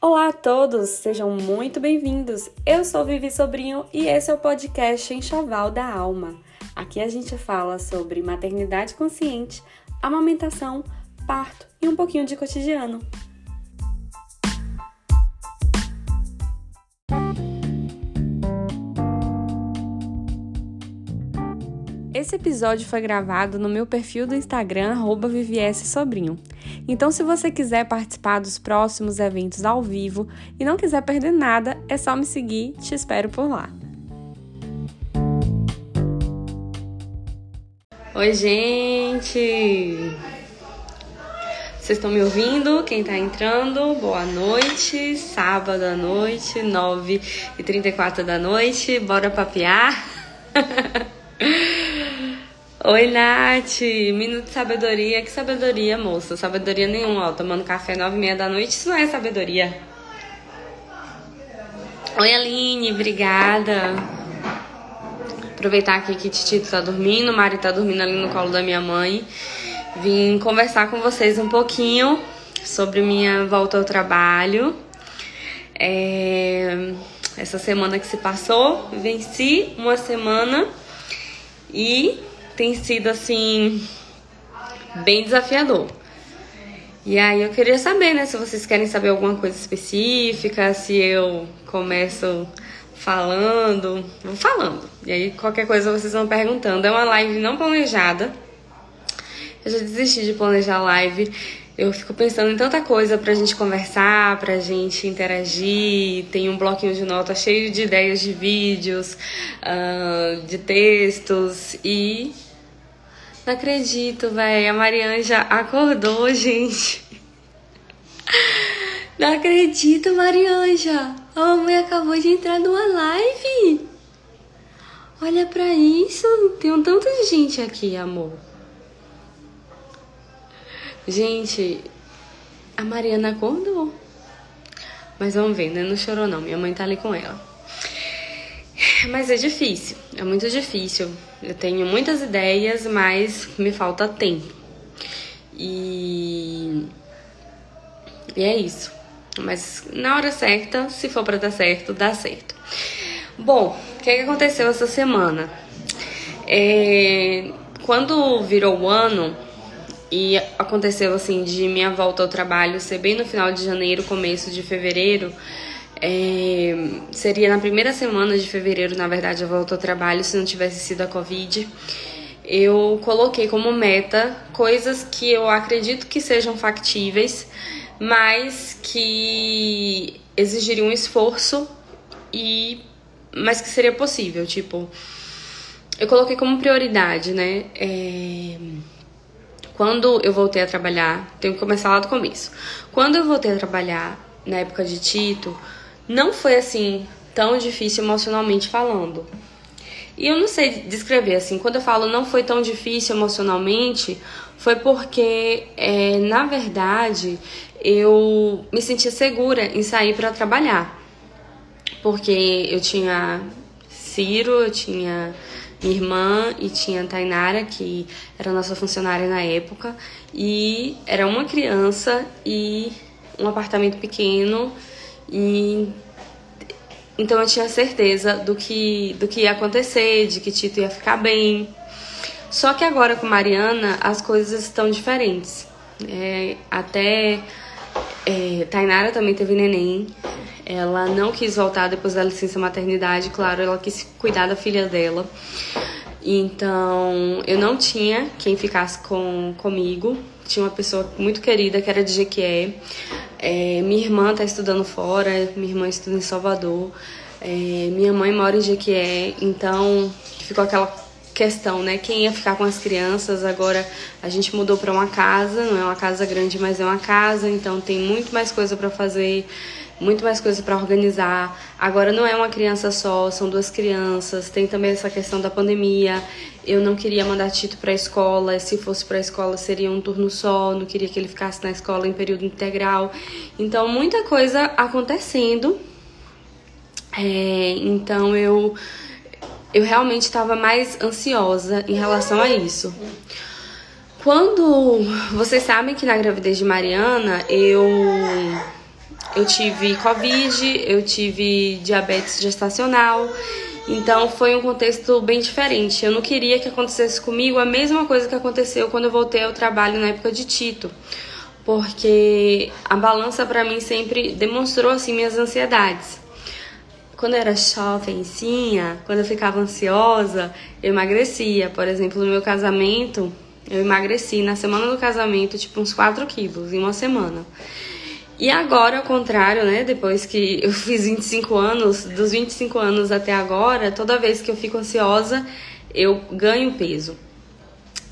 Olá a todos, sejam muito bem-vindos. Eu sou Vivi Sobrinho e esse é o podcast Enxoval da Alma. Aqui a gente fala sobre maternidade consciente, amamentação, parto e um pouquinho de cotidiano. Esse episódio foi gravado no meu perfil do Instagram, @vvssobrinho. Então, se você quiser participar dos próximos eventos ao vivo e não quiser perder nada, é só me seguir, te espero por lá. Oi, gente! Vocês estão me ouvindo? Quem tá entrando, boa noite. Sábado à noite, 9h34 da noite. Bora papear? Oi, Nath! Minuto de sabedoria. Que sabedoria, moça? Sabedoria nenhuma, ó. Tomando café nove e meia da noite, isso não é sabedoria. Oi, Aline, obrigada. Aproveitar aqui que Titito tá dormindo, Mari tá dormindo ali no colo da minha mãe. Vim conversar com vocês um pouquinho sobre minha volta ao trabalho. É... Essa semana que se passou, venci uma semana e tem sido assim bem desafiador. E aí eu queria saber, né, se vocês querem saber alguma coisa específica, se eu começo falando, vou falando. E aí qualquer coisa vocês vão perguntando. É uma live não planejada. Eu já desisti de planejar live. Eu fico pensando em tanta coisa pra gente conversar, pra gente interagir. Tem um bloquinho de notas cheio de ideias de vídeos, uh, de textos e não acredito, velho. A Marianja acordou, gente. Não acredito, Marianja. A mãe acabou de entrar numa live. Olha pra isso. Tem um tanto de gente aqui, amor. Gente, a Mariana acordou. Mas vamos ver, né? Não chorou não. Minha mãe tá ali com ela. Mas é difícil, é muito difícil. Eu tenho muitas ideias, mas me falta tempo. E, e é isso. Mas na hora certa, se for para dar certo, dá certo. Bom, o que, é que aconteceu essa semana? É, quando virou o ano e aconteceu assim de minha volta ao trabalho ser bem no final de janeiro, começo de fevereiro, é, seria na primeira semana de fevereiro, na verdade, eu volto ao trabalho se não tivesse sido a Covid. Eu coloquei como meta coisas que eu acredito que sejam factíveis, mas que exigiriam um esforço e mas que seria possível, tipo, eu coloquei como prioridade, né? É, quando eu voltei a trabalhar, tenho que começar lá do começo. Quando eu voltei a trabalhar na época de Tito, não foi assim tão difícil emocionalmente falando. E eu não sei descrever assim, quando eu falo não foi tão difícil emocionalmente, foi porque, é, na verdade, eu me sentia segura em sair para trabalhar. Porque eu tinha Ciro, eu tinha minha irmã e tinha Tainara, que era nossa funcionária na época, e era uma criança e um apartamento pequeno e então eu tinha certeza do que do que ia acontecer, de que Tito ia ficar bem. Só que agora com Mariana as coisas estão diferentes. É, até é, Tainara também teve neném. Ela não quis voltar depois da licença maternidade, claro, ela quis cuidar da filha dela. Então eu não tinha quem ficasse com, comigo. Tinha uma pessoa muito querida que era de Jequié. É, minha irmã está estudando fora, minha irmã estuda em Salvador. É, minha mãe mora em Jequié, então ficou aquela questão, né? Quem ia ficar com as crianças? Agora a gente mudou para uma casa, não é uma casa grande, mas é uma casa, então tem muito mais coisa para fazer, muito mais coisa para organizar. Agora não é uma criança só, são duas crianças. Tem também essa questão da pandemia. Eu não queria mandar Tito para a escola, se fosse para a escola seria um turno só, não queria que ele ficasse na escola em período integral. Então muita coisa acontecendo. É, então eu eu realmente estava mais ansiosa em relação a isso. Quando vocês sabem que na gravidez de Mariana eu eu tive Covid, eu tive diabetes gestacional. Então foi um contexto bem diferente. Eu não queria que acontecesse comigo a mesma coisa que aconteceu quando eu voltei ao trabalho na época de Tito. Porque a balança para mim sempre demonstrou assim minhas ansiedades. Quando eu era jovenzinha, quando eu ficava ansiosa, eu emagrecia. Por exemplo, no meu casamento, eu emagreci na semana do casamento, tipo, uns 4 quilos em uma semana. E agora, ao contrário, né? Depois que eu fiz 25 anos, dos 25 anos até agora, toda vez que eu fico ansiosa, eu ganho peso.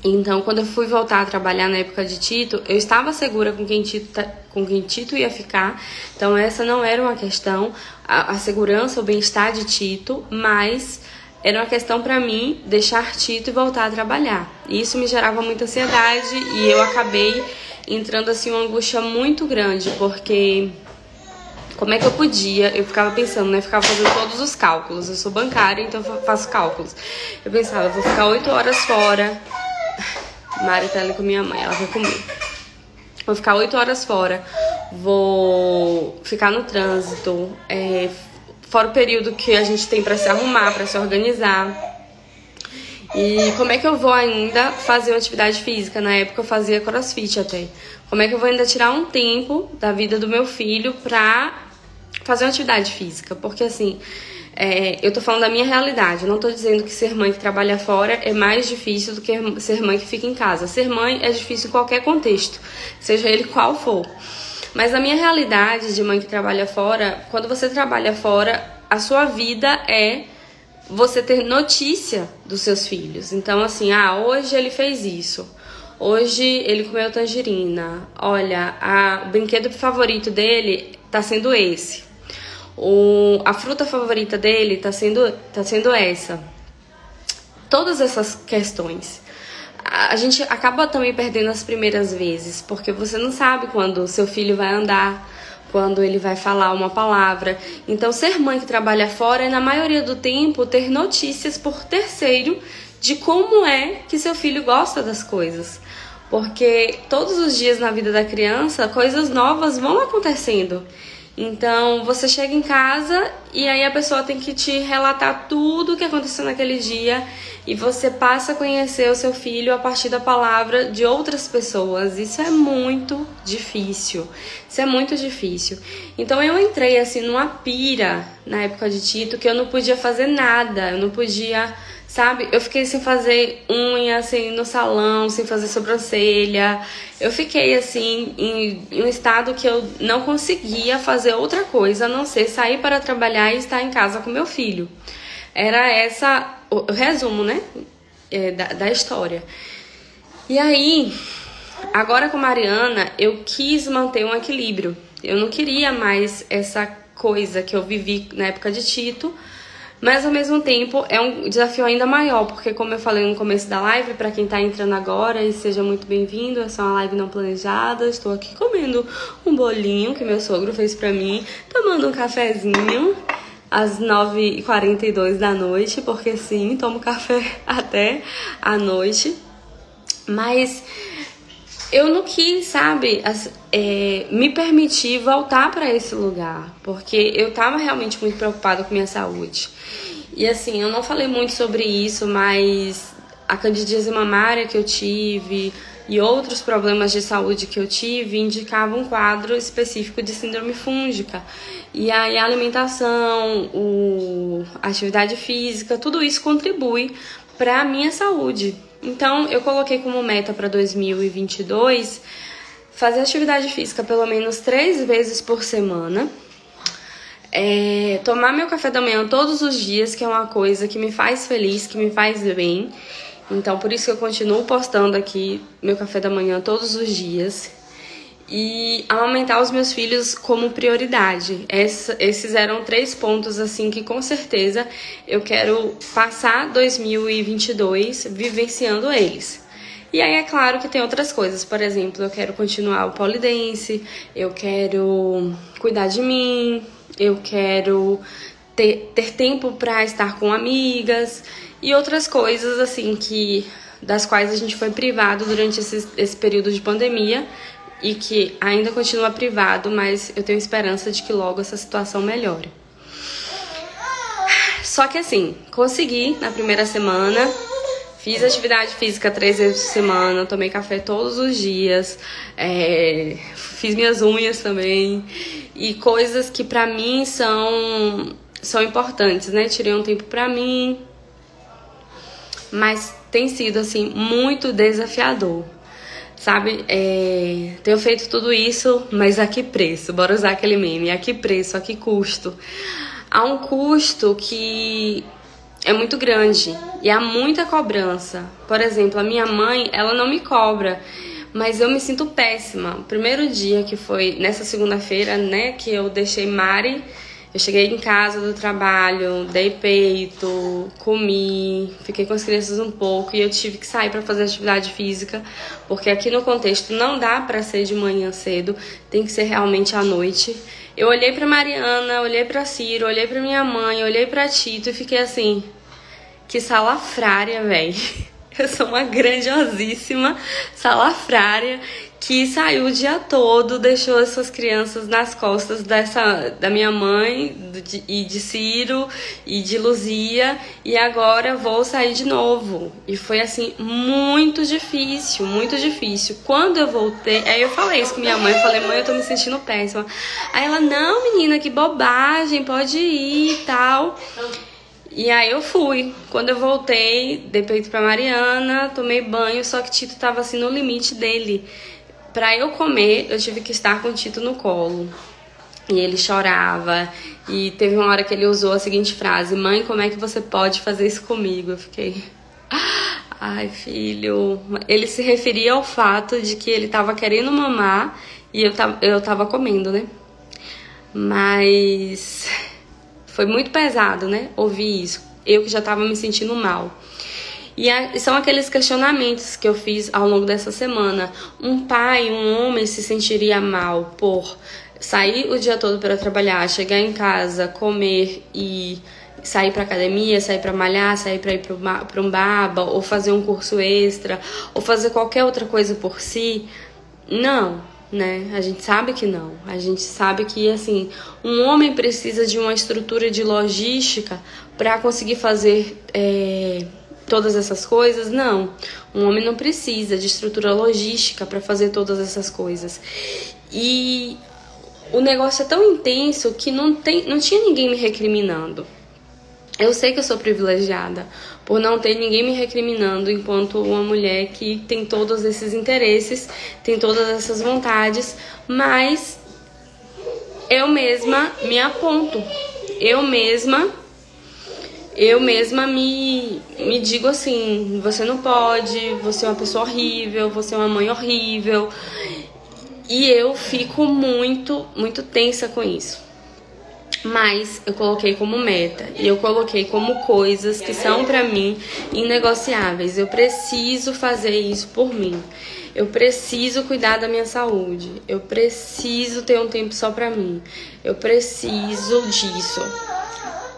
Então, quando eu fui voltar a trabalhar na época de Tito, eu estava segura com quem Tito, tá, com quem Tito ia ficar. Então, essa não era uma questão, a, a segurança, o bem-estar de Tito, mas era uma questão para mim deixar Tito e voltar a trabalhar. E isso me gerava muita ansiedade e eu acabei entrando assim uma angústia muito grande, porque como é que eu podia? Eu ficava pensando, né? Ficava fazendo todos os cálculos. Eu sou bancária, então faço cálculos. Eu pensava, vou ficar oito horas fora. Mari tá ali com minha mãe, ela vai comer. Vou ficar oito horas fora. Vou ficar no trânsito. É, fora o período que a gente tem para se arrumar, para se organizar. E como é que eu vou ainda fazer uma atividade física? Na época eu fazia crossfit até. Como é que eu vou ainda tirar um tempo da vida do meu filho pra fazer uma atividade física? Porque assim, é, eu tô falando da minha realidade. Eu não tô dizendo que ser mãe que trabalha fora é mais difícil do que ser mãe que fica em casa. Ser mãe é difícil em qualquer contexto, seja ele qual for. Mas a minha realidade de mãe que trabalha fora, quando você trabalha fora, a sua vida é você ter notícia dos seus filhos. Então, assim, ah, hoje ele fez isso. Hoje ele comeu tangerina. Olha, a, o brinquedo favorito dele tá sendo esse. O, a fruta favorita dele tá sendo, tá sendo essa. Todas essas questões. A, a gente acaba também perdendo as primeiras vezes, porque você não sabe quando seu filho vai andar quando ele vai falar uma palavra. Então, ser mãe que trabalha fora é, na maioria do tempo, ter notícias por terceiro de como é que seu filho gosta das coisas. Porque todos os dias na vida da criança, coisas novas vão acontecendo. Então, você chega em casa e aí a pessoa tem que te relatar tudo o que aconteceu naquele dia e você passa a conhecer o seu filho a partir da palavra de outras pessoas. Isso é muito difícil. Isso é muito difícil. Então, eu entrei assim numa pira na época de Tito que eu não podia fazer nada, eu não podia sabe? Eu fiquei sem fazer unha, assim, no salão, sem fazer sobrancelha. Eu fiquei, assim, em, em, um estado que eu não conseguia fazer outra coisa a não ser sair para trabalhar e estar em casa com meu filho. Era essa o, resumo, né? É, da, da história. E aí, agora com Mariana, eu quis manter um equilíbrio. Eu não queria mais essa coisa que eu vivi na época de Tito mas ao mesmo tempo é um desafio ainda maior, porque como eu falei no começo da live, para quem tá entrando agora, e seja muito bem-vindo, essa é uma live não planejada. Estou aqui comendo um bolinho que meu sogro fez para mim, tomando um cafezinho às 9h42 da noite, porque sim, tomo café até a noite. Mas eu não quis, sabe, é, me permitir voltar para esse lugar, porque eu tava realmente muito preocupada com minha saúde. E assim, eu não falei muito sobre isso, mas a candidíase mamária que eu tive e outros problemas de saúde que eu tive indicavam um quadro específico de síndrome fúngica. E aí a alimentação, a atividade física, tudo isso contribui para a minha saúde. Então, eu coloquei como meta para 2022 fazer atividade física pelo menos três vezes por semana. É, tomar meu café da manhã todos os dias, que é uma coisa que me faz feliz, que me faz bem. Então, por isso que eu continuo postando aqui meu café da manhã todos os dias e amamentar os meus filhos como prioridade. Essa, esses eram três pontos assim que com certeza eu quero passar 2022 vivenciando eles. E aí é claro que tem outras coisas, por exemplo, eu quero continuar o polidense, eu quero cuidar de mim, eu quero ter, ter tempo para estar com amigas e outras coisas assim que das quais a gente foi privado durante esse, esse período de pandemia e que ainda continua privado, mas eu tenho esperança de que logo essa situação melhore. Só que assim, consegui na primeira semana, fiz atividade física três vezes por semana, tomei café todos os dias, é, fiz minhas unhas também e coisas que para mim são são importantes, né? Tirei um tempo para mim, mas tem sido assim muito desafiador sabe? É, tenho feito tudo isso, mas a que preço? Bora usar aquele meme. A que preço? A que custo? Há um custo que é muito grande e há muita cobrança. Por exemplo, a minha mãe, ela não me cobra, mas eu me sinto péssima. Primeiro dia que foi nessa segunda-feira, né, que eu deixei Mari eu cheguei em casa do trabalho, dei peito, comi, fiquei com as crianças um pouco e eu tive que sair para fazer atividade física, porque aqui no contexto não dá para ser de manhã cedo, tem que ser realmente à noite. Eu olhei para Mariana, olhei para Ciro, olhei para minha mãe, olhei para Tito e fiquei assim, que salafrária, velho. Eu sou uma grandiosíssima salafrária que saiu o dia todo, deixou essas crianças nas costas dessa da minha mãe de, e de Ciro e de Luzia e agora vou sair de novo. E foi assim muito difícil, muito difícil. Quando eu voltei, aí eu falei isso com minha mãe, falei: "Mãe, eu tô me sentindo péssima". Aí ela: "Não, menina, que bobagem, pode ir e tal". E aí eu fui. Quando eu voltei, dei peito pra Mariana, tomei banho, só que Tito tava assim no limite dele. Pra eu comer, eu tive que estar com o Tito no colo. E ele chorava. E teve uma hora que ele usou a seguinte frase: Mãe, como é que você pode fazer isso comigo? Eu fiquei. Ai, filho. Ele se referia ao fato de que ele tava querendo mamar e eu tava, eu tava comendo, né? Mas foi muito pesado, né? Ouvir isso. Eu que já estava me sentindo mal. E a, são aqueles questionamentos que eu fiz ao longo dessa semana. Um pai, um homem se sentiria mal por sair o dia todo para trabalhar, chegar em casa, comer e sair para academia, sair para malhar, sair para ir para um baba, ou fazer um curso extra, ou fazer qualquer outra coisa por si? Não né? A gente sabe que não. A gente sabe que assim, um homem precisa de uma estrutura de logística para conseguir fazer é, todas essas coisas. Não, um homem não precisa de estrutura logística para fazer todas essas coisas. E o negócio é tão intenso que não tem, não tinha ninguém me recriminando. Eu sei que eu sou privilegiada por não ter ninguém me recriminando enquanto uma mulher que tem todos esses interesses, tem todas essas vontades, mas eu mesma me aponto. Eu mesma eu mesma me, me digo assim: você não pode, você é uma pessoa horrível, você é uma mãe horrível. E eu fico muito, muito tensa com isso mas eu coloquei como meta e eu coloquei como coisas que são para mim inegociáveis. Eu preciso fazer isso por mim. Eu preciso cuidar da minha saúde. Eu preciso ter um tempo só para mim. Eu preciso disso.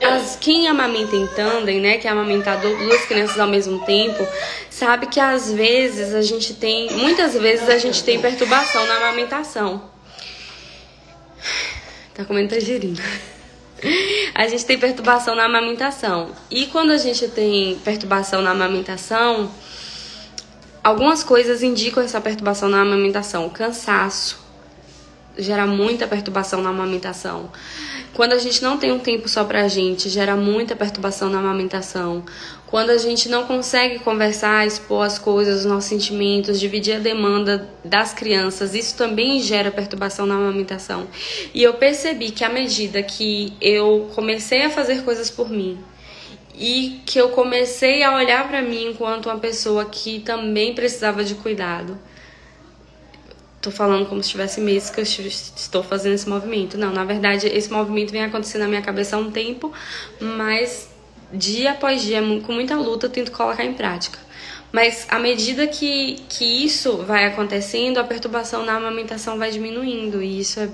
As, quem amamenta em tandem, né, que é amamentar duas crianças ao mesmo tempo, sabe que às vezes a gente tem, muitas vezes a gente tem perturbação na amamentação. Tá comendo tangerina. A gente tem perturbação na amamentação. E quando a gente tem perturbação na amamentação, algumas coisas indicam essa perturbação na amamentação. Cansaço gera muita perturbação na amamentação. Quando a gente não tem um tempo só pra gente, gera muita perturbação na amamentação. Quando a gente não consegue conversar, expor as coisas, os nossos sentimentos, dividir a demanda das crianças, isso também gera perturbação na amamentação. E eu percebi que à medida que eu comecei a fazer coisas por mim, e que eu comecei a olhar para mim enquanto uma pessoa que também precisava de cuidado, tô falando como se tivesse meses que eu estou fazendo esse movimento. Não, na verdade, esse movimento vem acontecendo na minha cabeça há um tempo, mas dia após dia, com muita luta, eu tento colocar em prática. Mas à medida que, que isso vai acontecendo, a perturbação na amamentação vai diminuindo, e isso é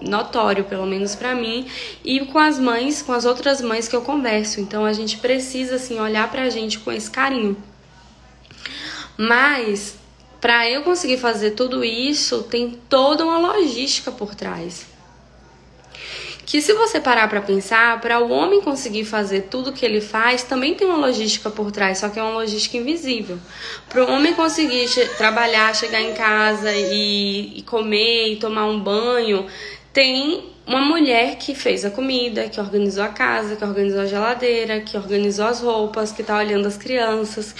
notório, pelo menos para mim, e com as mães, com as outras mães que eu converso. Então a gente precisa assim olhar pra gente com esse carinho. Mas para eu conseguir fazer tudo isso, tem toda uma logística por trás. Que se você parar para pensar, para o homem conseguir fazer tudo que ele faz, também tem uma logística por trás, só que é uma logística invisível. Para o homem conseguir che trabalhar, chegar em casa e, e comer e tomar um banho, tem uma mulher que fez a comida, que organizou a casa, que organizou a geladeira, que organizou as roupas, que tá olhando as crianças.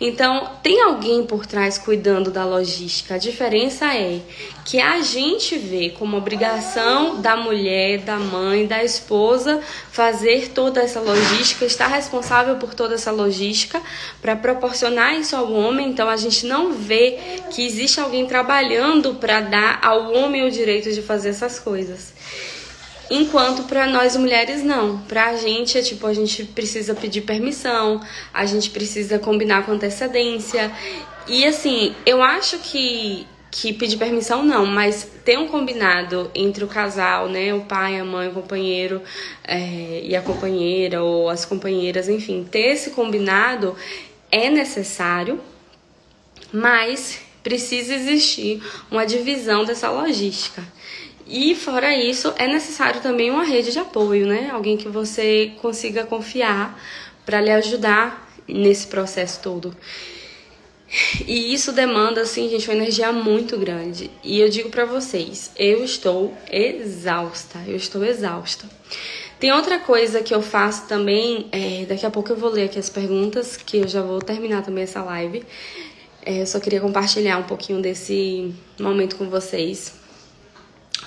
Então, tem alguém por trás cuidando da logística. A diferença é que a gente vê como obrigação da mulher, da mãe, da esposa fazer toda essa logística, estar responsável por toda essa logística para proporcionar isso ao homem. Então, a gente não vê que existe alguém trabalhando para dar ao homem o direito de fazer essas coisas. Enquanto para nós mulheres não. Pra gente é tipo, a gente precisa pedir permissão, a gente precisa combinar com antecedência. E assim, eu acho que que pedir permissão não, mas ter um combinado entre o casal, né, o pai, a mãe, o companheiro é, e a companheira ou as companheiras, enfim, ter esse combinado é necessário, mas precisa existir uma divisão dessa logística. E fora isso, é necessário também uma rede de apoio, né? Alguém que você consiga confiar para lhe ajudar nesse processo todo. E isso demanda, assim, gente, uma energia muito grande. E eu digo para vocês, eu estou exausta, eu estou exausta. Tem outra coisa que eu faço também, é, daqui a pouco eu vou ler aqui as perguntas, que eu já vou terminar também essa live. É, eu só queria compartilhar um pouquinho desse momento com vocês.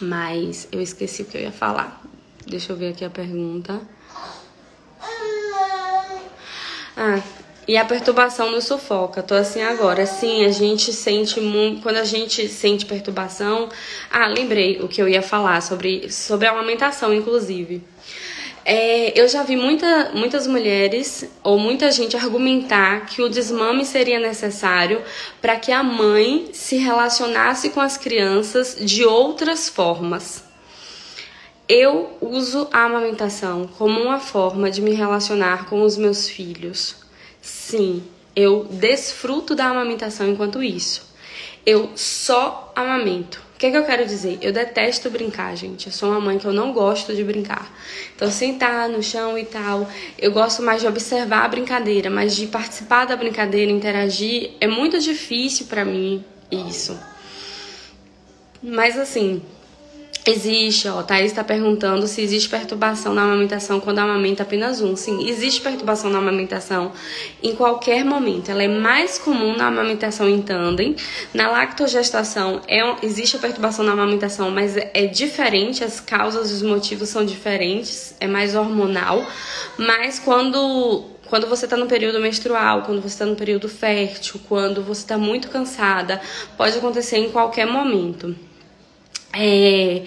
Mas eu esqueci o que eu ia falar. Deixa eu ver aqui a pergunta. Ah, e a perturbação nos sufoca. Tô assim agora. Sim, a gente sente muito. Quando a gente sente perturbação. Ah, lembrei o que eu ia falar sobre, sobre a amamentação, inclusive. É, eu já vi muita, muitas mulheres ou muita gente argumentar que o desmame seria necessário para que a mãe se relacionasse com as crianças de outras formas. Eu uso a amamentação como uma forma de me relacionar com os meus filhos. Sim, eu desfruto da amamentação enquanto isso. Eu só amamento. O que, é que eu quero dizer? Eu detesto brincar, gente. Eu sou uma mãe que eu não gosto de brincar. Então, sentar no chão e tal, eu gosto mais de observar a brincadeira, mas de participar da brincadeira, interagir, é muito difícil para mim isso. Mas assim, Existe, ó, Thaís está perguntando se existe perturbação na amamentação quando amamenta apenas um. Sim, existe perturbação na amamentação em qualquer momento. Ela é mais comum na amamentação em tandem. Na lactogestação é, existe a perturbação na amamentação, mas é, é diferente, as causas e os motivos são diferentes, é mais hormonal. Mas quando quando você está no período menstrual, quando você está no período fértil, quando você está muito cansada, pode acontecer em qualquer momento. É...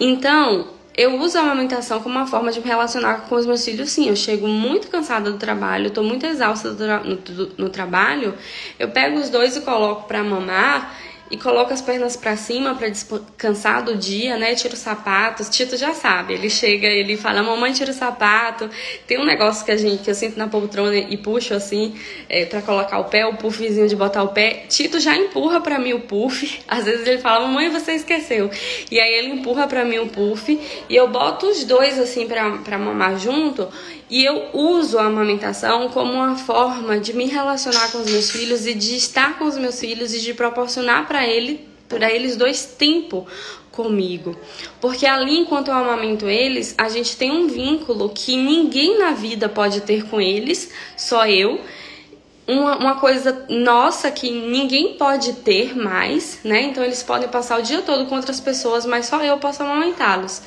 Então, eu uso a amamentação como uma forma de me relacionar com os meus filhos, sim. Eu chego muito cansada do trabalho, estou muito exausta do no, no, trabalho. Eu pego os dois e coloco para mamar e coloco as pernas para cima para descansar do dia, né? Tira os sapatos. Tito já sabe, ele chega, ele fala: "Mamãe, tira o sapato". Tem um negócio que a gente que eu sinto na poltrona e puxo assim, é, para colocar o pé, o puffzinho de botar o pé. Tito já empurra para mim o puff. Às vezes ele fala: "Mamãe, você esqueceu". E aí ele empurra para mim o puff e eu boto os dois assim para mamar junto e eu uso a amamentação como uma forma de me relacionar com os meus filhos e de estar com os meus filhos e de proporcionar para ele, para eles dois tempo comigo. Porque ali, enquanto eu amamento eles, a gente tem um vínculo que ninguém na vida pode ter com eles, só eu. Uma, uma coisa nossa que ninguém pode ter mais, né? Então eles podem passar o dia todo com outras pessoas, mas só eu posso amamentá-los.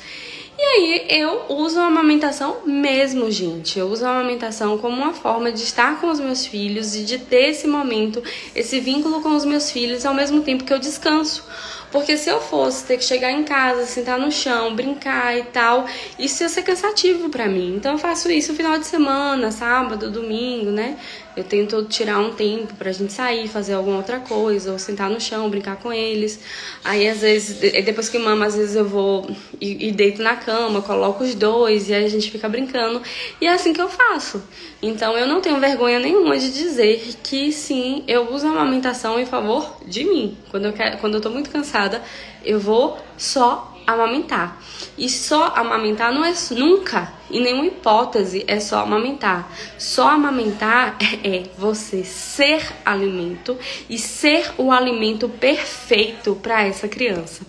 E aí eu uso a amamentação mesmo, gente. Eu uso a amamentação como uma forma de estar com os meus filhos e de ter esse momento, esse vínculo com os meus filhos ao mesmo tempo que eu descanso. Porque se eu fosse ter que chegar em casa, sentar no chão, brincar e tal, isso ia ser cansativo para mim. Então eu faço isso no final de semana, sábado, domingo, né? Eu tento tirar um tempo pra gente sair, fazer alguma outra coisa, ou sentar no chão, brincar com eles. Aí às vezes, depois que mama, às vezes eu vou e, e deito na cama, coloco os dois e aí a gente fica brincando. E é assim que eu faço. Então eu não tenho vergonha nenhuma de dizer que sim, eu uso a amamentação em favor de mim. Quando eu, quero, quando eu tô muito cansada, eu vou só amamentar. E só amamentar não é nunca, em nenhuma hipótese, é só amamentar. Só amamentar é você ser alimento e ser o alimento perfeito para essa criança.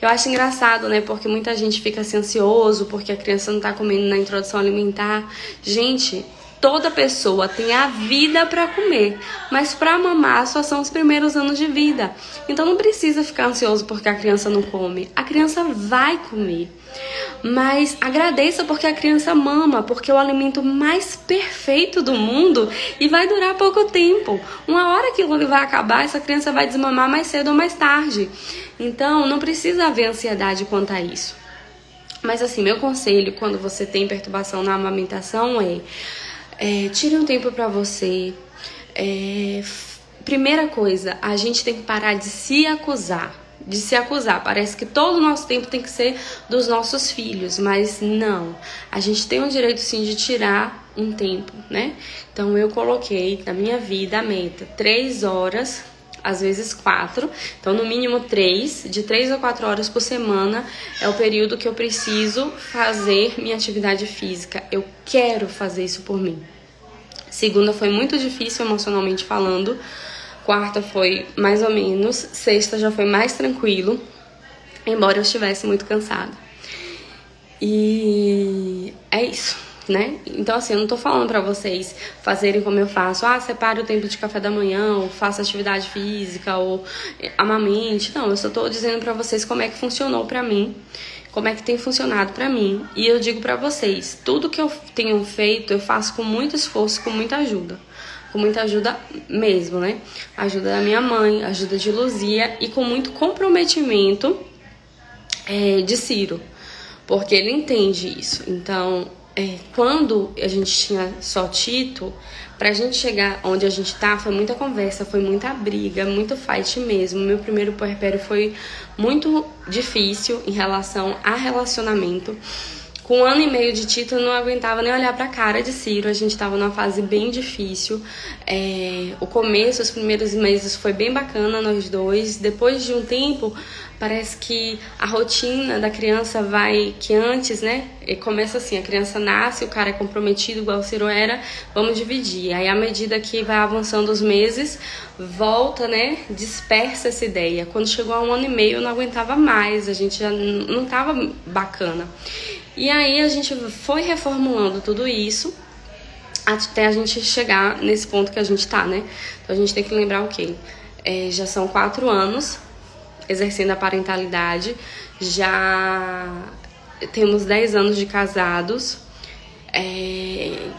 Eu acho engraçado, né? Porque muita gente fica assim, ansioso porque a criança não tá comendo na introdução alimentar. Gente, Toda pessoa tem a vida para comer, mas para mamar só são os primeiros anos de vida. Então não precisa ficar ansioso porque a criança não come. A criança vai comer. Mas agradeça porque a criança mama, porque é o alimento mais perfeito do mundo e vai durar pouco tempo. Uma hora que ele vai acabar, essa criança vai desmamar mais cedo ou mais tarde. Então não precisa haver ansiedade quanto a isso. Mas assim, meu conselho quando você tem perturbação na amamentação é é, tire um tempo para você. É, primeira coisa, a gente tem que parar de se acusar. De se acusar. Parece que todo o nosso tempo tem que ser dos nossos filhos, mas não. A gente tem o direito sim de tirar um tempo, né? Então eu coloquei na minha vida a meta: três horas às vezes quatro. Então, no mínimo três, de três a quatro horas por semana é o período que eu preciso fazer minha atividade física. Eu quero fazer isso por mim. Segunda foi muito difícil emocionalmente falando. Quarta foi mais ou menos. Sexta já foi mais tranquilo, embora eu estivesse muito cansada. E é isso né? Então, assim, eu não tô falando para vocês fazerem como eu faço, ah, separe o tempo de café da manhã, ou faça atividade física, ou amamente. Não, eu só tô dizendo para vocês como é que funcionou para mim, como é que tem funcionado para mim. E eu digo para vocês, tudo que eu tenho feito, eu faço com muito esforço, com muita ajuda. Com muita ajuda mesmo, né? Ajuda da minha mãe, ajuda de Luzia e com muito comprometimento é, de Ciro porque ele entende isso. Então, é, quando a gente tinha só Tito, pra gente chegar onde a gente tá, foi muita conversa, foi muita briga, muito fight mesmo. Meu primeiro puerpério foi muito difícil em relação a relacionamento. Com um ano e meio de eu não aguentava nem olhar pra cara de Ciro. A gente tava numa fase bem difícil. É, o começo, os primeiros meses, foi bem bacana, nós dois. Depois de um tempo, parece que a rotina da criança vai que antes, né? Começa assim, a criança nasce, o cara é comprometido igual o Ciro era, vamos dividir. Aí à medida que vai avançando os meses, volta, né? Dispersa essa ideia. Quando chegou a um ano e meio, eu não aguentava mais, a gente já não tava bacana. E aí a gente foi reformulando tudo isso até a gente chegar nesse ponto que a gente tá, né? Então a gente tem que lembrar o quê? É, já são quatro anos exercendo a parentalidade. Já temos 10 anos de casados. É,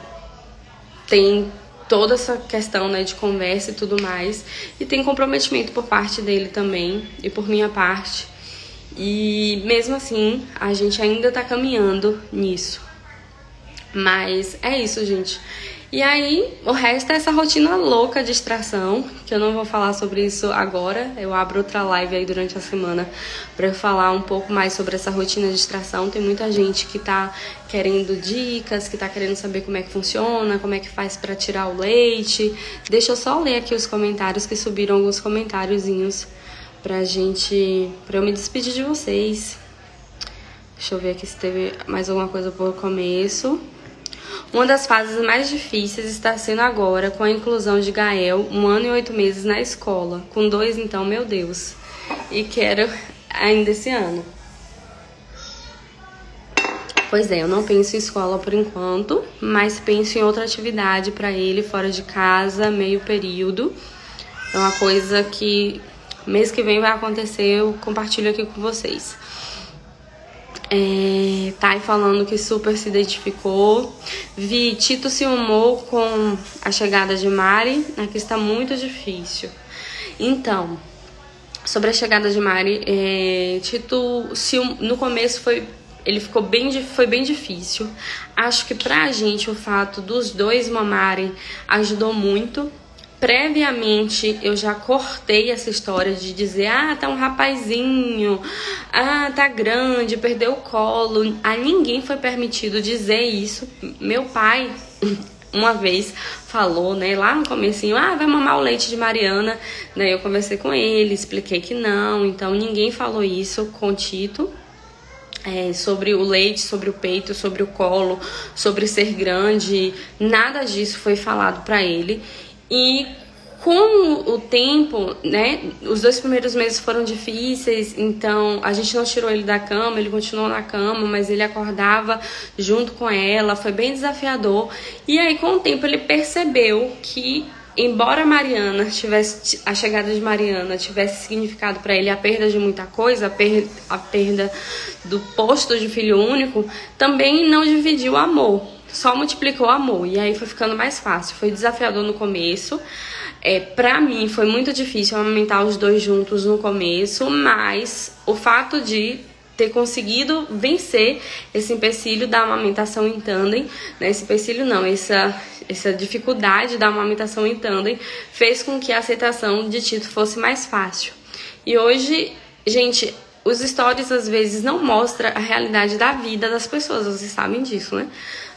tem toda essa questão né, de conversa e tudo mais. E tem comprometimento por parte dele também e por minha parte. E mesmo assim, a gente ainda tá caminhando nisso. Mas é isso, gente. E aí, o resto é essa rotina louca de extração, que eu não vou falar sobre isso agora. Eu abro outra live aí durante a semana para falar um pouco mais sobre essa rotina de extração. Tem muita gente que tá querendo dicas, que tá querendo saber como é que funciona, como é que faz para tirar o leite. Deixa eu só ler aqui os comentários que subiram alguns comentáriozinhos pra gente, para eu me despedir de vocês. Deixa eu ver aqui se teve mais alguma coisa por começo. Uma das fases mais difíceis está sendo agora com a inclusão de Gael, um ano e oito meses na escola. Com dois, então, meu Deus. E quero ainda esse ano. Pois é, eu não penso em escola por enquanto, mas penso em outra atividade para ele fora de casa, meio período. É uma coisa que mês que vem vai acontecer, eu compartilho aqui com vocês. É, Thay falando que super se identificou. Vi Tito se humou com a chegada de Mari. Aqui está muito difícil. Então, sobre a chegada de Mari, é, Tito se, no começo foi ele ficou bem, foi bem difícil. Acho que pra gente o fato dos dois mamarem ajudou muito. Previamente eu já cortei essa história de dizer: ah, tá um rapazinho, ah, tá grande, perdeu o colo. A ninguém foi permitido dizer isso. Meu pai uma vez falou, né, lá no comecinho, ah, vai mamar o leite de Mariana. Daí eu conversei com ele, expliquei que não, então ninguém falou isso com Tito. É, sobre o leite, sobre o peito, sobre o colo, sobre ser grande, nada disso foi falado para ele. E com o tempo, né, os dois primeiros meses foram difíceis, então a gente não tirou ele da cama, ele continuou na cama, mas ele acordava junto com ela, foi bem desafiador. E aí com o tempo ele percebeu que embora Mariana tivesse a chegada de Mariana tivesse significado para ele a perda de muita coisa, a, per, a perda do posto de filho único, também não dividiu o amor, só multiplicou o amor. E aí foi ficando mais fácil. Foi desafiador no começo. É, pra mim foi muito difícil amamentar os dois juntos no começo, mas o fato de ter conseguido vencer esse empecilho da amamentação em tandem, né? Esse empecilho não, essa, essa dificuldade da amamentação em tandem fez com que a aceitação de Tito fosse mais fácil. E hoje, gente, os stories às vezes não mostram a realidade da vida das pessoas, vocês sabem disso, né?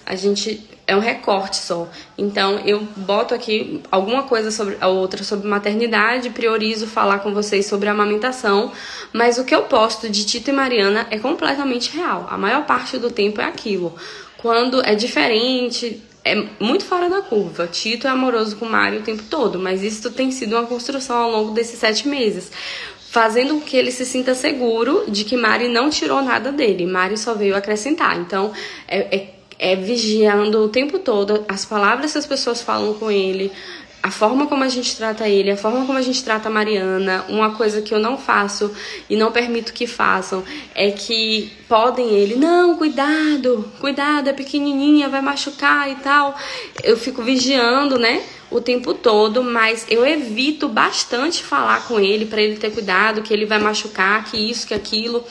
A gente é um recorte só. Então eu boto aqui alguma coisa sobre a outra sobre maternidade, priorizo falar com vocês sobre amamentação, mas o que eu posto de Tito e Mariana é completamente real. A maior parte do tempo é aquilo. Quando é diferente, é muito fora da curva. Tito é amoroso com Mário o tempo todo, mas isso tem sido uma construção ao longo desses sete meses. Fazendo com que ele se sinta seguro de que Mari não tirou nada dele. Mari só veio acrescentar. Então, é, é é, vigiando o tempo todo as palavras que as pessoas falam com ele, a forma como a gente trata ele, a forma como a gente trata a Mariana. Uma coisa que eu não faço e não permito que façam é que podem ele, não, cuidado, cuidado, é pequenininha, vai machucar e tal. Eu fico vigiando, né? o tempo todo, mas eu evito bastante falar com ele para ele ter cuidado, que ele vai machucar, que isso, que aquilo.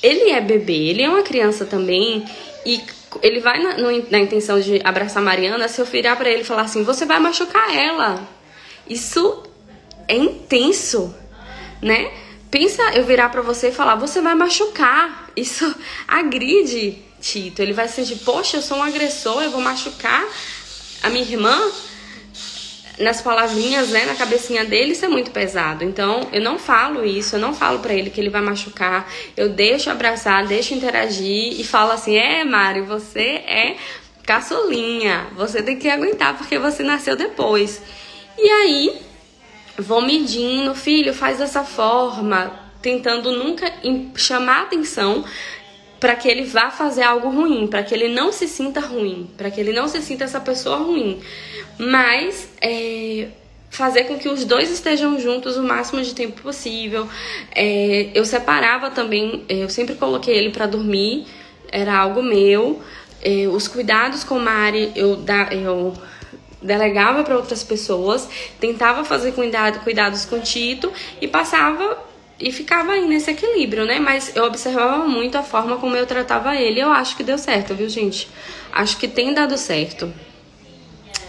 Ele é bebê, ele é uma criança também e ele vai na, no, na intenção de abraçar Mariana, se eu virar para ele e falar assim, você vai machucar ela. Isso é intenso, né? Pensa eu virar para você e falar, você vai machucar. Isso agride Tito. Ele vai sentir, poxa, eu sou um agressor, eu vou machucar a minha irmã nas palavrinhas, né, na cabecinha dele, isso é muito pesado. Então, eu não falo isso, eu não falo para ele que ele vai machucar. Eu deixo abraçar, deixo interagir e falo assim: "É, Mari, você é caçulinha. Você tem que aguentar porque você nasceu depois". E aí, vou medindo, filho, faz dessa forma, tentando nunca chamar atenção para que ele vá fazer algo ruim, para que ele não se sinta ruim, para que ele não se sinta essa pessoa ruim mas é, fazer com que os dois estejam juntos o máximo de tempo possível. É, eu separava também, é, eu sempre coloquei ele para dormir, era algo meu. É, os cuidados com Mari eu, da, eu delegava para outras pessoas, tentava fazer cuidado, cuidados com Tito e passava e ficava aí nesse equilíbrio, né? Mas eu observava muito a forma como eu tratava ele. Eu acho que deu certo, viu, gente? Acho que tem dado certo.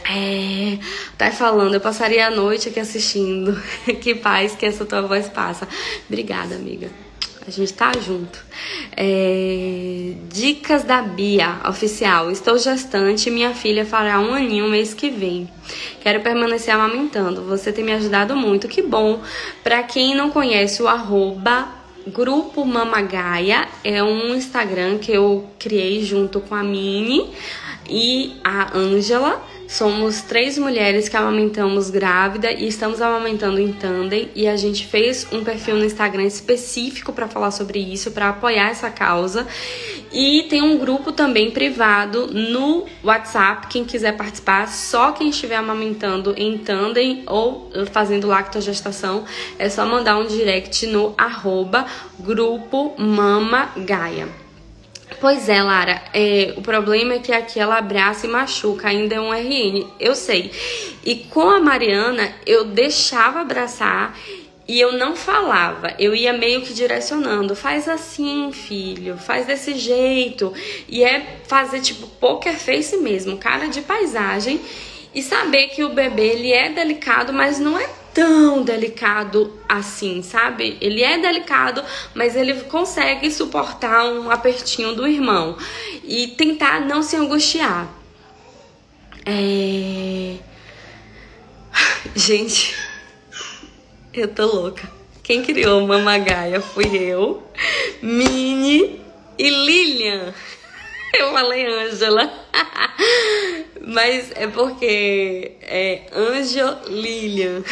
É, tá falando, eu passaria a noite aqui assistindo. que paz que essa tua voz passa. Obrigada, amiga. A gente tá junto. É, dicas da Bia, oficial. Estou gestante minha filha fará um aninho mês que vem. Quero permanecer amamentando. Você tem me ajudado muito. Que bom. Pra quem não conhece o arroba Grupo Mamagaia, é um Instagram que eu criei junto com a Mini e a Ângela. Somos três mulheres que amamentamos grávida e estamos amamentando em tandem e a gente fez um perfil no Instagram específico para falar sobre isso, para apoiar essa causa. E tem um grupo também privado no WhatsApp, quem quiser participar, só quem estiver amamentando em tandem ou fazendo lactogestação, é só mandar um direct no arroba grupo Mama Gaia. Pois é, Lara, é, o problema é que aqui ela abraça e machuca, ainda é um RN, eu sei. E com a Mariana, eu deixava abraçar e eu não falava, eu ia meio que direcionando, faz assim, filho, faz desse jeito. E é fazer tipo poker face mesmo, cara de paisagem e saber que o bebê ele é delicado, mas não é tão delicado assim, sabe? Ele é delicado, mas ele consegue suportar um apertinho do irmão e tentar não se angustiar. É... Gente, eu tô louca. Quem criou Mamagaia fui eu, Mini e Lilian. Eu falei Ângela. Mas é porque é Anjo Lilian.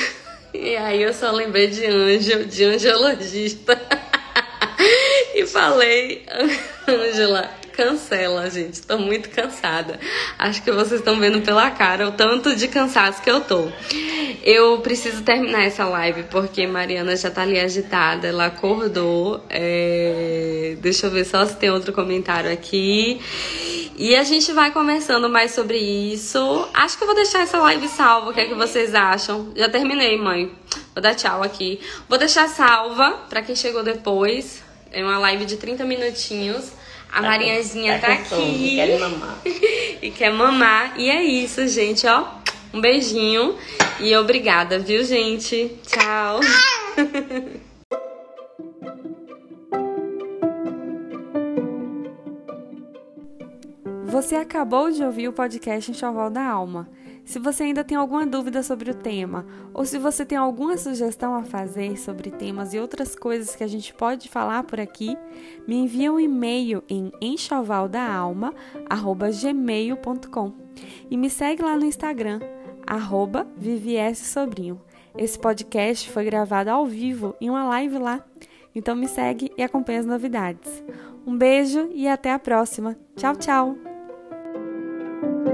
E aí eu só lembrei de anjo, de angiologista. e falei, Ângela, cancela, gente. Tô muito cansada. Acho que vocês estão vendo pela cara o tanto de cansaço que eu tô. Eu preciso terminar essa live porque Mariana já tá ali agitada, ela acordou. É... Deixa eu ver só se tem outro comentário aqui. E a gente vai conversando mais sobre isso. Acho que eu vou deixar essa live salva. O que é que vocês acham? Já terminei, mãe. Vou dar tchau aqui. Vou deixar salva para quem chegou depois. É uma live de 30 minutinhos. A tá Mariazinha tá, tá aqui. Quer mamar. e quer mamar. E é isso, gente, ó. Um beijinho e obrigada, viu, gente? Tchau. Você acabou de ouvir o podcast Enxoval da Alma. Se você ainda tem alguma dúvida sobre o tema, ou se você tem alguma sugestão a fazer sobre temas e outras coisas que a gente pode falar por aqui, me envie um e-mail em enxovaldaalma@gmail.com e me segue lá no Instagram arroba Sobrinho. Esse podcast foi gravado ao vivo em uma live lá, então me segue e acompanhe as novidades. Um beijo e até a próxima. Tchau, tchau! thank you